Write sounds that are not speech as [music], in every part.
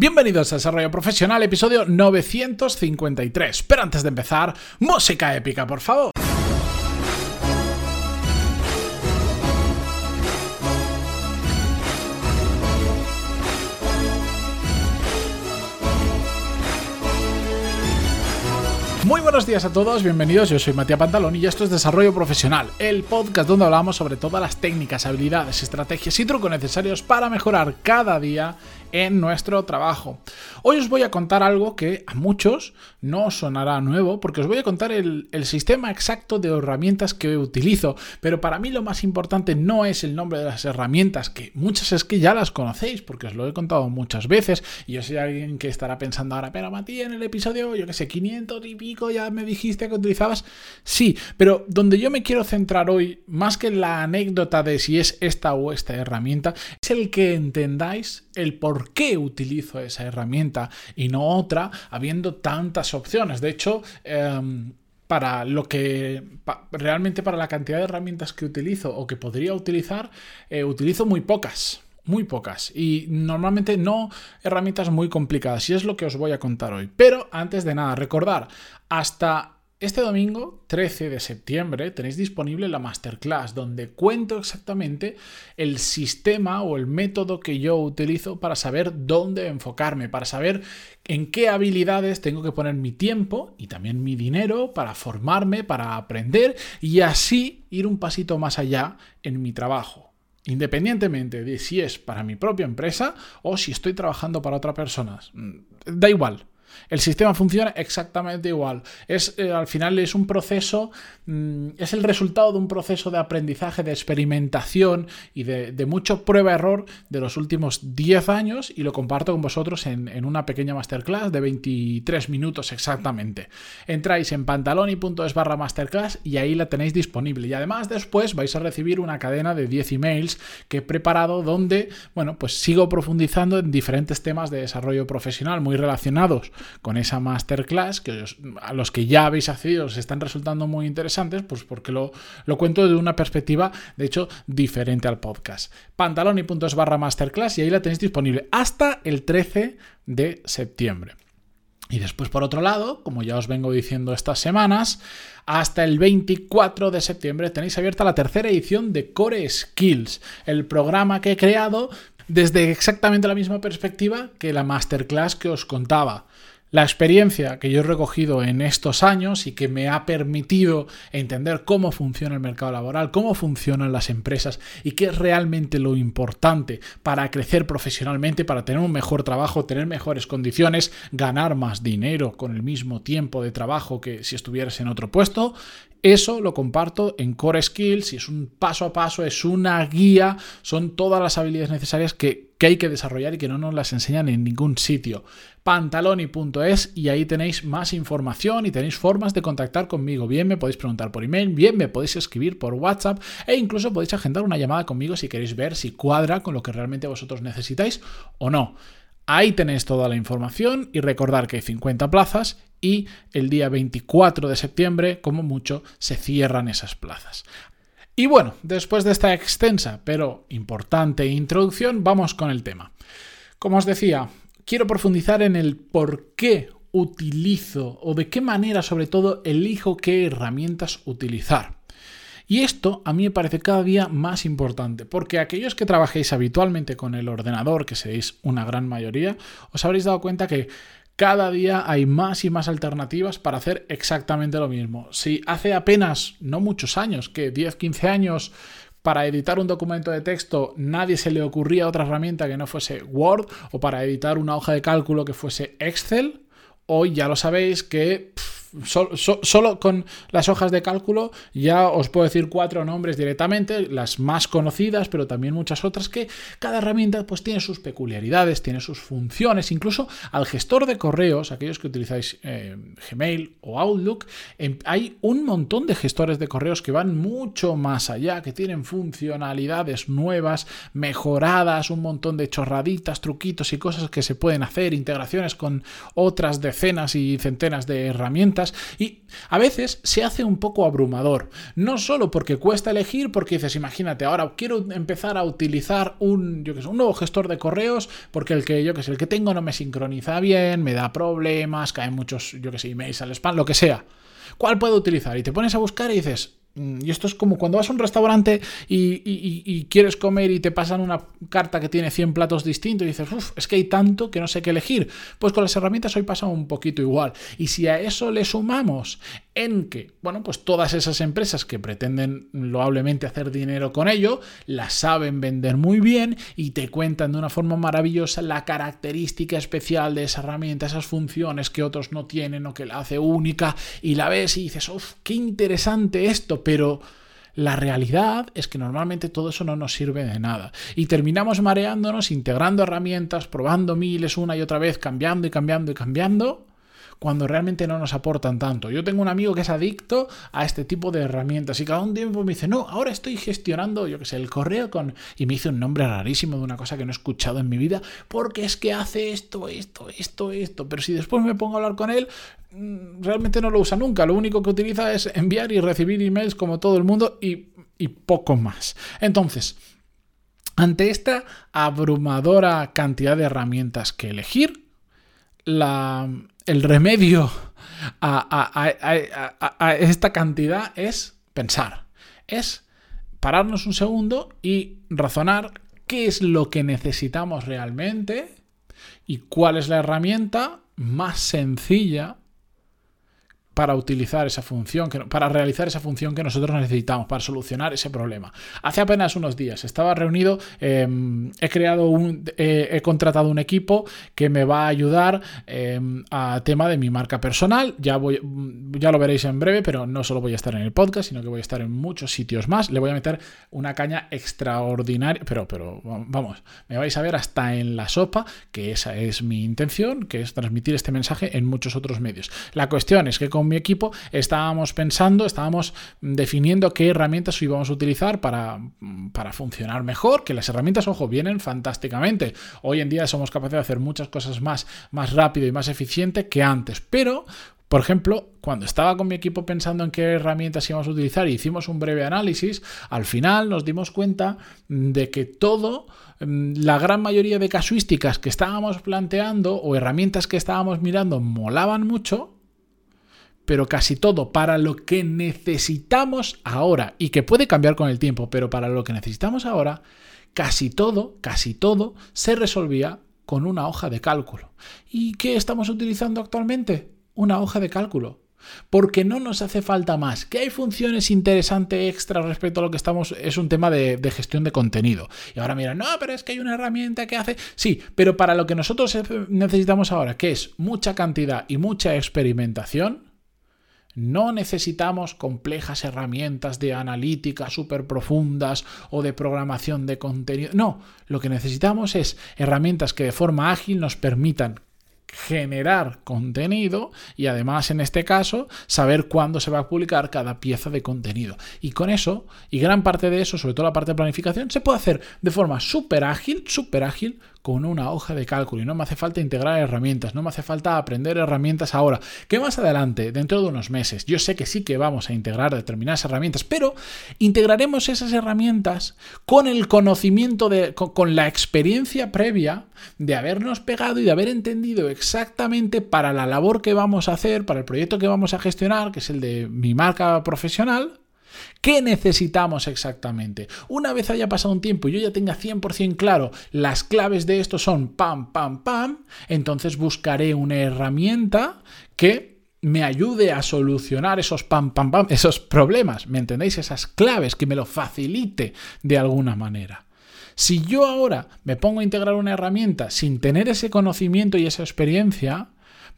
Bienvenidos a Desarrollo Profesional, episodio 953. Pero antes de empezar, música épica, por favor. Muy buenos días a todos, bienvenidos. Yo soy Matías Pantalón y esto es Desarrollo Profesional, el podcast donde hablamos sobre todas las técnicas, habilidades, estrategias y trucos necesarios para mejorar cada día en nuestro trabajo. Hoy os voy a contar algo que a muchos no sonará nuevo, porque os voy a contar el, sistema exacto de herramientas que utilizo, pero para mí lo más importante no es el nombre de las herramientas, que muchas es que ya las conocéis, porque os lo he contado muchas veces, y yo soy alguien que estará pensando ahora, pero Matías, en el episodio, yo que sé, 500 y pico, ya me dijiste que utilizabas. Sí, pero donde yo me quiero centrar hoy, más que la anécdota de si es esta o esta herramienta, es el que entendáis el por qué utilizo esa herramienta y no otra, habiendo tantas opciones. De hecho, em, para lo que realmente para la cantidad de herramientas que utilizo o que podría utilizar, eh, utilizo muy pocas. Muy pocas. Y normalmente no herramientas muy complicadas. Y es lo que os voy a contar hoy. Pero antes de nada, recordar, hasta este domingo, 13 de septiembre, tenéis disponible la masterclass donde cuento exactamente el sistema o el método que yo utilizo para saber dónde enfocarme, para saber en qué habilidades tengo que poner mi tiempo y también mi dinero para formarme, para aprender y así ir un pasito más allá en mi trabajo. Independientemente de si es para mi propia empresa o si estoy trabajando para otra persona. Mm, da igual. El sistema funciona exactamente igual. Es, eh, al final es un proceso, mm, es el resultado de un proceso de aprendizaje, de experimentación y de, mucho prueba-error de los últimos 10 años y lo comparto con vosotros en, una pequeña masterclass de 23 minutos exactamente. Entráis en pantaloni.es barra masterclass y ahí la tenéis disponible. Y además después vais a recibir una cadena de 10 emails que he preparado donde, bueno, pues sigo profundizando en diferentes temas de desarrollo profesional muy relacionados con esa masterclass, que a los que ya habéis accedido os están resultando muy interesantes, pues porque lo, lo cuento de una perspectiva, de hecho, diferente al podcast. Pantaloni.es barra masterclass y ahí la tenéis disponible hasta el 13 de septiembre. Y después, por otro lado, como ya os vengo diciendo estas semanas, hasta el 24 de septiembre tenéis abierta la tercera edición de Core Skills, el programa que he creado desde exactamente la misma perspectiva que la masterclass que os contaba. La experiencia que yo he recogido en estos años y que me ha permitido entender cómo funciona el mercado laboral, cómo funcionan las empresas y qué es realmente lo importante para crecer profesionalmente, para tener un mejor trabajo, tener mejores condiciones, ganar más dinero con el mismo tiempo de trabajo que si estuvieras en otro puesto, eso lo comparto en Core Skills y es un paso a paso, es una guía, son todas las habilidades necesarias que, hay que desarrollar y que no nos las enseñan en ningún sitio. Pantaloni.es y ahí tenéis más información y tenéis formas de contactar conmigo. Bien me podéis preguntar por email, bien me podéis escribir por WhatsApp e incluso podéis agendar una llamada conmigo si queréis ver si cuadra con lo que realmente vosotros necesitáis o no. Ahí tenéis toda la información y recordar que hay 50 plazas y el día 24 de septiembre, como mucho, se cierran esas plazas. Y bueno, después de esta extensa pero importante introducción, vamos con el tema. Como os decía, quiero profundizar en el por qué utilizo o de qué manera sobre todo elijo qué herramientas utilizar. Y esto a mí me parece cada día más importante, porque aquellos que trabajéis habitualmente con el ordenador, que seréis una gran mayoría, os habréis dado cuenta que cada día hay más y más alternativas para hacer exactamente lo mismo. Si hace apenas, no muchos años, que 10, 15 años, para editar un documento de texto nadie se le ocurría otra herramienta que no fuese Word o para editar una hoja de cálculo que fuese Excel, hoy ya lo sabéis que solo con las hojas de cálculo ya os puedo decir cuatro nombres directamente, las más conocidas, pero también muchas otras que cada herramienta pues tiene sus peculiaridades, tiene sus funciones, incluso al gestor de correos, aquellos que utilizáis eh, Gmail o Outlook, em, hay un montón de gestores de correos que van mucho más allá, que tienen funcionalidades nuevas, mejoradas, un montón de chorraditas, truquitos y cosas que se pueden hacer, integraciones con otras decenas y centenas de herramientas y a veces se hace un poco abrumador. No solo porque cuesta elegir, porque dices, imagínate, ahora quiero empezar a utilizar un, yo que sé, un nuevo gestor de correos porque el que yo que sé, el que tengo no me sincroniza bien, me da problemas, caen muchos, yo que sé, emails al spam, lo que sea. ¿Cuál puedo utilizar? Y te pones a buscar y dices, y esto es como cuando vas a un restaurante y, quieres comer y te pasan una carta que tiene 100 platos distintos y dices, uff, es que hay tanto que no sé qué elegir. Pues con las herramientas hoy pasa un poquito igual. Y si a eso le sumamos en que, bueno, pues todas esas empresas que pretenden loablemente hacer dinero con ello, las saben vender muy bien y te cuentan de una forma maravillosa la característica especial de esa herramienta, esas funciones que otros no tienen o que la hace única y la ves y dices, uff, qué interesante esto, pero... La realidad es que normalmente todo eso no nos sirve de nada. Y terminamos mareándonos, integrando herramientas, probando miles una y otra vez, cambiando y cambiando y cambiando cuando realmente no nos aportan tanto. Yo tengo un amigo que es adicto a este tipo de herramientas y cada un tiempo me dice, no, ahora estoy gestionando, yo qué sé, el correo con... Y me hizo un nombre rarísimo de una cosa que no he escuchado en mi vida, porque es que hace esto, esto, esto, esto. Pero si después me pongo a hablar con él, mm, realmente no lo usa nunca. Lo único que utiliza es enviar y recibir emails como todo el mundo y, y poco más. Entonces, ante esta abrumadora cantidad de herramientas que elegir, la, el remedio a, esta cantidad es pensar, es pararnos un segundo y razonar qué es lo que necesitamos realmente y cuál es la herramienta más sencilla para utilizar esa función, para realizar esa función que nosotros necesitamos, para solucionar ese problema. Hace apenas unos días estaba reunido, em, he creado un, he contratado un equipo que me va a ayudar em, a tema de mi marca personal. Ya, voy, ya lo veréis en breve, pero no solo voy a estar en el podcast, sino que voy a estar en muchos sitios más. Le voy a meter una caña extraordinaria, pero, pero vamos, me vais a ver hasta en la sopa, que esa es mi intención, que es transmitir este mensaje en muchos otros medios. La cuestión es que con mi equipo estábamos pensando, estábamos definiendo qué herramientas íbamos a utilizar para, para funcionar mejor, que las herramientas, ojo, vienen fantásticamente. Hoy en día somos capaces de hacer muchas cosas más, más rápido y más eficiente que antes, pero por ejemplo, cuando estaba con mi equipo pensando en qué herramientas íbamos a utilizar y hicimos un breve análisis, al final nos dimos cuenta de que todo, mm, la gran mayoría de casuísticas que estábamos planteando o herramientas que estábamos mirando molaban mucho, pero casi todo para lo que necesitamos ahora y que puede cambiar con el tiempo, pero para lo que necesitamos ahora, casi todo, casi todo se resolvía con una hoja de cálculo. ¿Y qué estamos utilizando actualmente? Una hoja de cálculo. Porque no nos hace falta más. Que hay funciones interesantes extra respecto a lo que estamos. Es un tema de, de, gestión de contenido. Y ahora mira, no, pero es que hay una herramienta que hace. Sí, pero para lo que nosotros necesitamos ahora, que es mucha cantidad y mucha experimentación, no necesitamos complejas herramientas de analítica súper profundas o de programación de contenido. No, lo que necesitamos es herramientas que de forma ágil nos permitan generar contenido y además en este caso saber cuándo se va a publicar cada pieza de contenido. Y con eso, y gran parte de eso, sobre todo la parte de planificación, se puede hacer de forma súper ágil, súper ágil, con una hoja de cálculo. Y no me hace falta integrar herramientas, no me hace falta aprender herramientas ahora, que más adelante, dentro de unos meses, yo sé que sí que vamos a integrar determinadas herramientas, pero integraremos esas herramientas con el conocimiento de, con, la experiencia previa de habernos pegado y de haber entendido exactamente para la labor que vamos a hacer, para el proyecto que vamos a gestionar, que es el de mi marca profesional, ¿Qué necesitamos exactamente? Una vez haya pasado un tiempo y yo ya tenga 100% claro las claves de esto son pam, pam, pam, entonces buscaré una herramienta que me ayude a solucionar esos pam, pam, pam, esos problemas, ¿me entendéis? Esas claves, que me lo facilite de alguna manera. Si yo ahora me pongo a integrar una herramienta sin tener ese conocimiento y esa experiencia,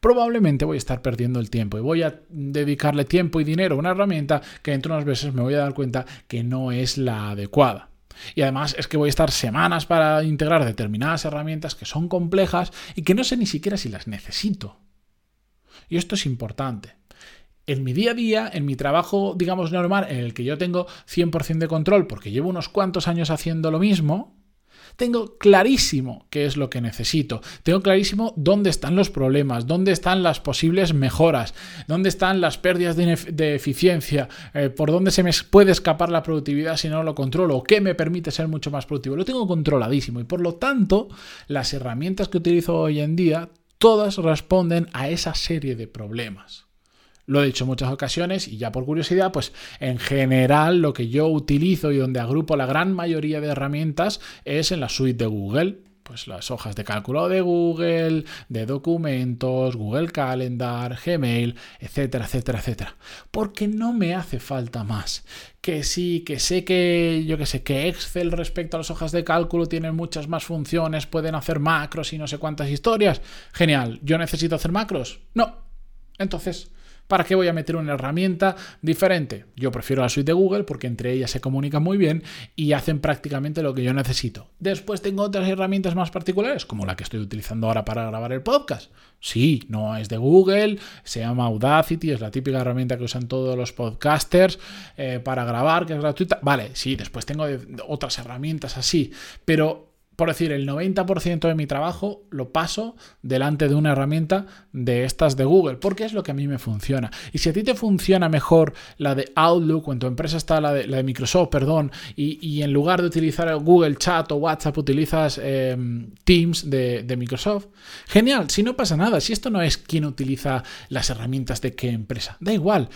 probablemente voy a estar perdiendo el tiempo y voy a dedicarle tiempo y dinero a una herramienta que dentro de unos meses me voy a dar cuenta que no es la adecuada. Y además es que voy a estar semanas para integrar determinadas herramientas que son complejas y que no sé ni siquiera si las necesito. Y esto es importante. En mi día a día, en mi trabajo, digamos, normal, en el que yo tengo 100% de control porque llevo unos cuantos años haciendo lo mismo, tengo clarísimo qué es lo que necesito. Tengo clarísimo dónde están los problemas, dónde están las posibles mejoras, dónde están las pérdidas de, eficiencia, eh, por dónde se me puede escapar la productividad si no lo controlo, qué me permite ser mucho más productivo. Lo tengo controladísimo y por lo tanto las herramientas que utilizo hoy en día todas responden a esa serie de problemas. Lo he dicho en muchas ocasiones y ya por curiosidad, pues en general lo que yo utilizo y donde agrupo la gran mayoría de herramientas es en la suite de Google. Pues las hojas de cálculo de Google, de documentos, Google Calendar, Gmail, etcétera, etcétera, etcétera. Porque no me hace falta más. Que sí, que sé que, yo que sé, que Excel respecto a las hojas de cálculo tienen muchas más funciones, pueden hacer macros y no sé cuántas historias. Genial, ¿yo necesito hacer macros? No. Entonces, ¿Para qué voy a meter una herramienta diferente? Yo prefiero la suite de Google porque entre ellas se comunican muy bien y hacen prácticamente lo que yo necesito. Después tengo otras herramientas más particulares, como la que estoy utilizando ahora para grabar el podcast. Sí, no es de Google, se llama Audacity, es la típica herramienta que usan todos los podcasters eh, para grabar, que es gratuita. Vale, sí, después tengo otras herramientas así, pero por decir, el 90% de mi trabajo lo paso delante de una herramienta de estas de Google, porque es lo que a mí me funciona. Y si a ti te funciona mejor la de Outlook o en tu empresa está la de, la de Microsoft, perdón, y, en lugar de utilizar Google Chat o WhatsApp utilizas em, Teams de, de Microsoft, genial, si no pasa nada, si esto no es quien utiliza las herramientas de qué empresa, da igual.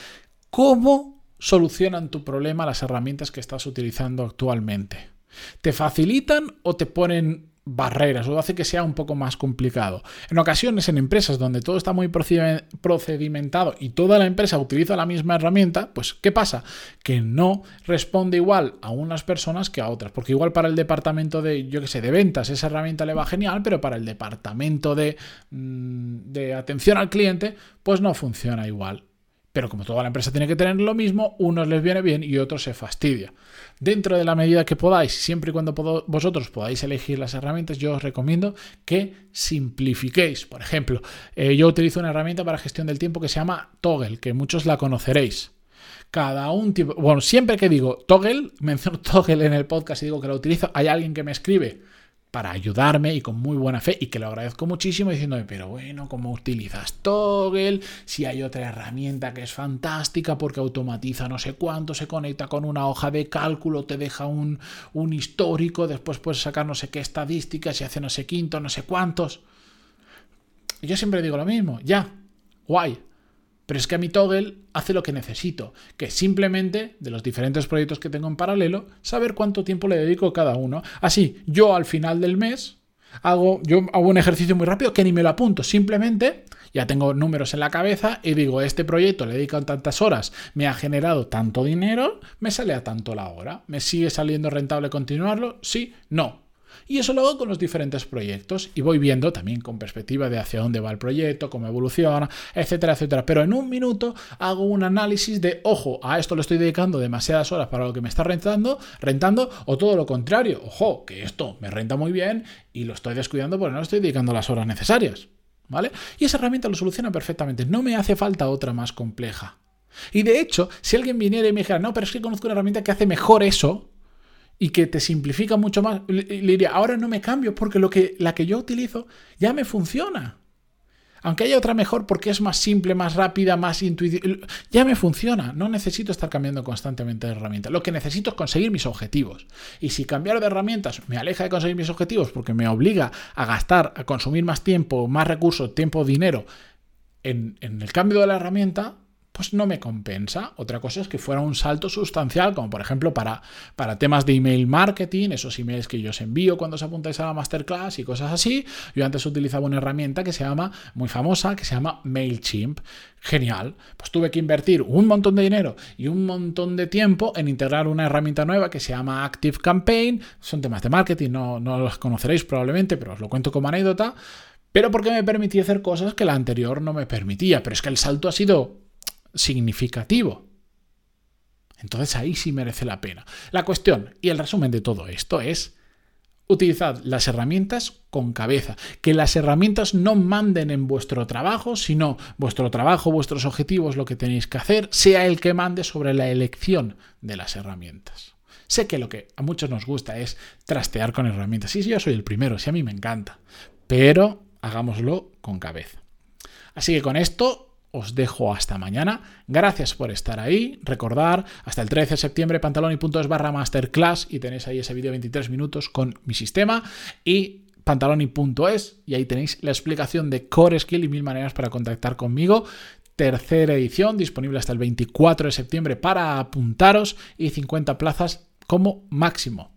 ¿Cómo solucionan tu problema las herramientas que estás utilizando actualmente? ¿Te facilitan o te ponen barreras o hace que sea un poco más complicado. En ocasiones en empresas donde todo está muy procedimentado y toda la empresa utiliza la misma herramienta, pues ¿qué pasa? Que no responde igual a unas personas que a otras, porque igual para el departamento de, yo sé, de ventas esa herramienta le va genial, pero para el departamento de, mm, de atención al cliente, pues no funciona igual. Pero como toda la empresa tiene que tener lo mismo, unos les viene bien y otros se fastidia. Dentro de la medida que podáis, siempre y cuando vosotros podáis elegir las herramientas, yo os recomiendo que simplifiquéis. Por ejemplo, eh, yo utilizo una herramienta para gestión del tiempo que se llama Toggle, que muchos la conoceréis. Cada un tipo, bueno, siempre que digo Toggle, [laughs] menciono Toggle en el podcast y digo que la utilizo, hay alguien que me escribe para ayudarme y con muy buena fe y que lo agradezco muchísimo diciéndome, pero bueno, ¿cómo utilizas Toggle? Si hay otra herramienta que es fantástica porque automatiza no sé cuánto, se conecta con una hoja de cálculo, te deja un, un histórico, después puedes sacar no sé qué estadísticas y hace no sé quinto, no sé cuántos. Yo siempre digo lo mismo, ya, guay, pero es que a mi Toggle hace lo que necesito, que simplemente, de los diferentes proyectos que tengo en paralelo, saber cuánto tiempo le dedico a cada uno. Así, yo al final del mes hago, yo hago un ejercicio muy rápido que ni me lo apunto, simplemente ya tengo números en la cabeza y digo, este proyecto le dedico tantas horas, me ha generado tanto dinero, me sale a tanto la hora. ¿Me sigue saliendo rentable continuarlo? Sí, no. Y eso lo hago con los diferentes proyectos y voy viendo también con perspectiva de hacia dónde va el proyecto, cómo evoluciona, etcétera, etcétera. Pero en un minuto hago un análisis de, ojo, a esto le estoy dedicando demasiadas horas para lo que me está rentando, rentando, o todo lo contrario, ojo, que esto me renta muy bien y lo estoy descuidando porque no estoy dedicando las horas necesarias. ¿Vale? Y esa herramienta lo soluciona perfectamente. No me hace falta otra más compleja. Y de hecho, si alguien viniera y me dijera, no, pero es que conozco una herramienta que hace mejor eso, y que te simplifica mucho más, le, diría, ahora no me cambio porque lo que, la que yo utilizo ya me funciona. Aunque haya otra mejor porque es más simple, más rápida, más intuitiva, ya me funciona. No necesito estar cambiando constantemente de herramienta. Lo que necesito es conseguir mis objetivos. Y si cambiar de herramientas me aleja de conseguir mis objetivos porque me obliga a gastar, a consumir más tiempo, más recursos, tiempo, dinero en el cambio de la herramienta, pues no me compensa. Otra cosa es que fuera un salto sustancial, como por ejemplo para, para temas de email marketing, esos emails que yo os envío cuando os apuntáis a la masterclass y cosas así. Yo antes utilizaba una herramienta que se llama, muy famosa, que se llama MailChimp. Genial. Pues tuve que invertir un montón de dinero y un montón de tiempo en integrar una herramienta nueva que se llama Active Campaign. Son temas de marketing, no, no los conoceréis probablemente, pero os lo cuento como anécdota. Pero porque me permitía hacer cosas que la anterior no me permitía. Pero es que el salto ha sido significativo. Entonces ahí sí merece la pena. La cuestión y el resumen de todo esto es utilizad las herramientas con cabeza, que las herramientas no manden en vuestro trabajo, sino vuestro trabajo, vuestros objetivos, lo que tenéis que hacer, sea el que mande sobre la elección de las herramientas. Sé que lo que a muchos nos gusta es trastear con herramientas. Sí, yo soy el primero, sí a mí me encanta. Pero hagámoslo con cabeza. Así que con esto os dejo hasta mañana. Gracias por estar ahí. Recordar, hasta el 13 de septiembre, pantaloni.es barra masterclass y tenéis ahí ese vídeo de 23 minutos con mi sistema. Y pantaloni.es y ahí tenéis la explicación de Core Skill y mil maneras para contactar conmigo. Tercera edición, disponible hasta el 24 de septiembre para apuntaros y 50 plazas como máximo.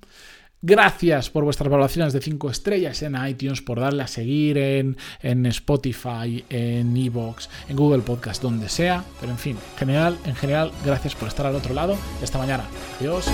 Gracias por vuestras valoraciones de 5 estrellas en iTunes, por darle a seguir en, en Spotify, en Evox, en Google Podcast, donde sea. Pero en fin, general, en general, gracias por estar al otro lado. Esta mañana. Adiós.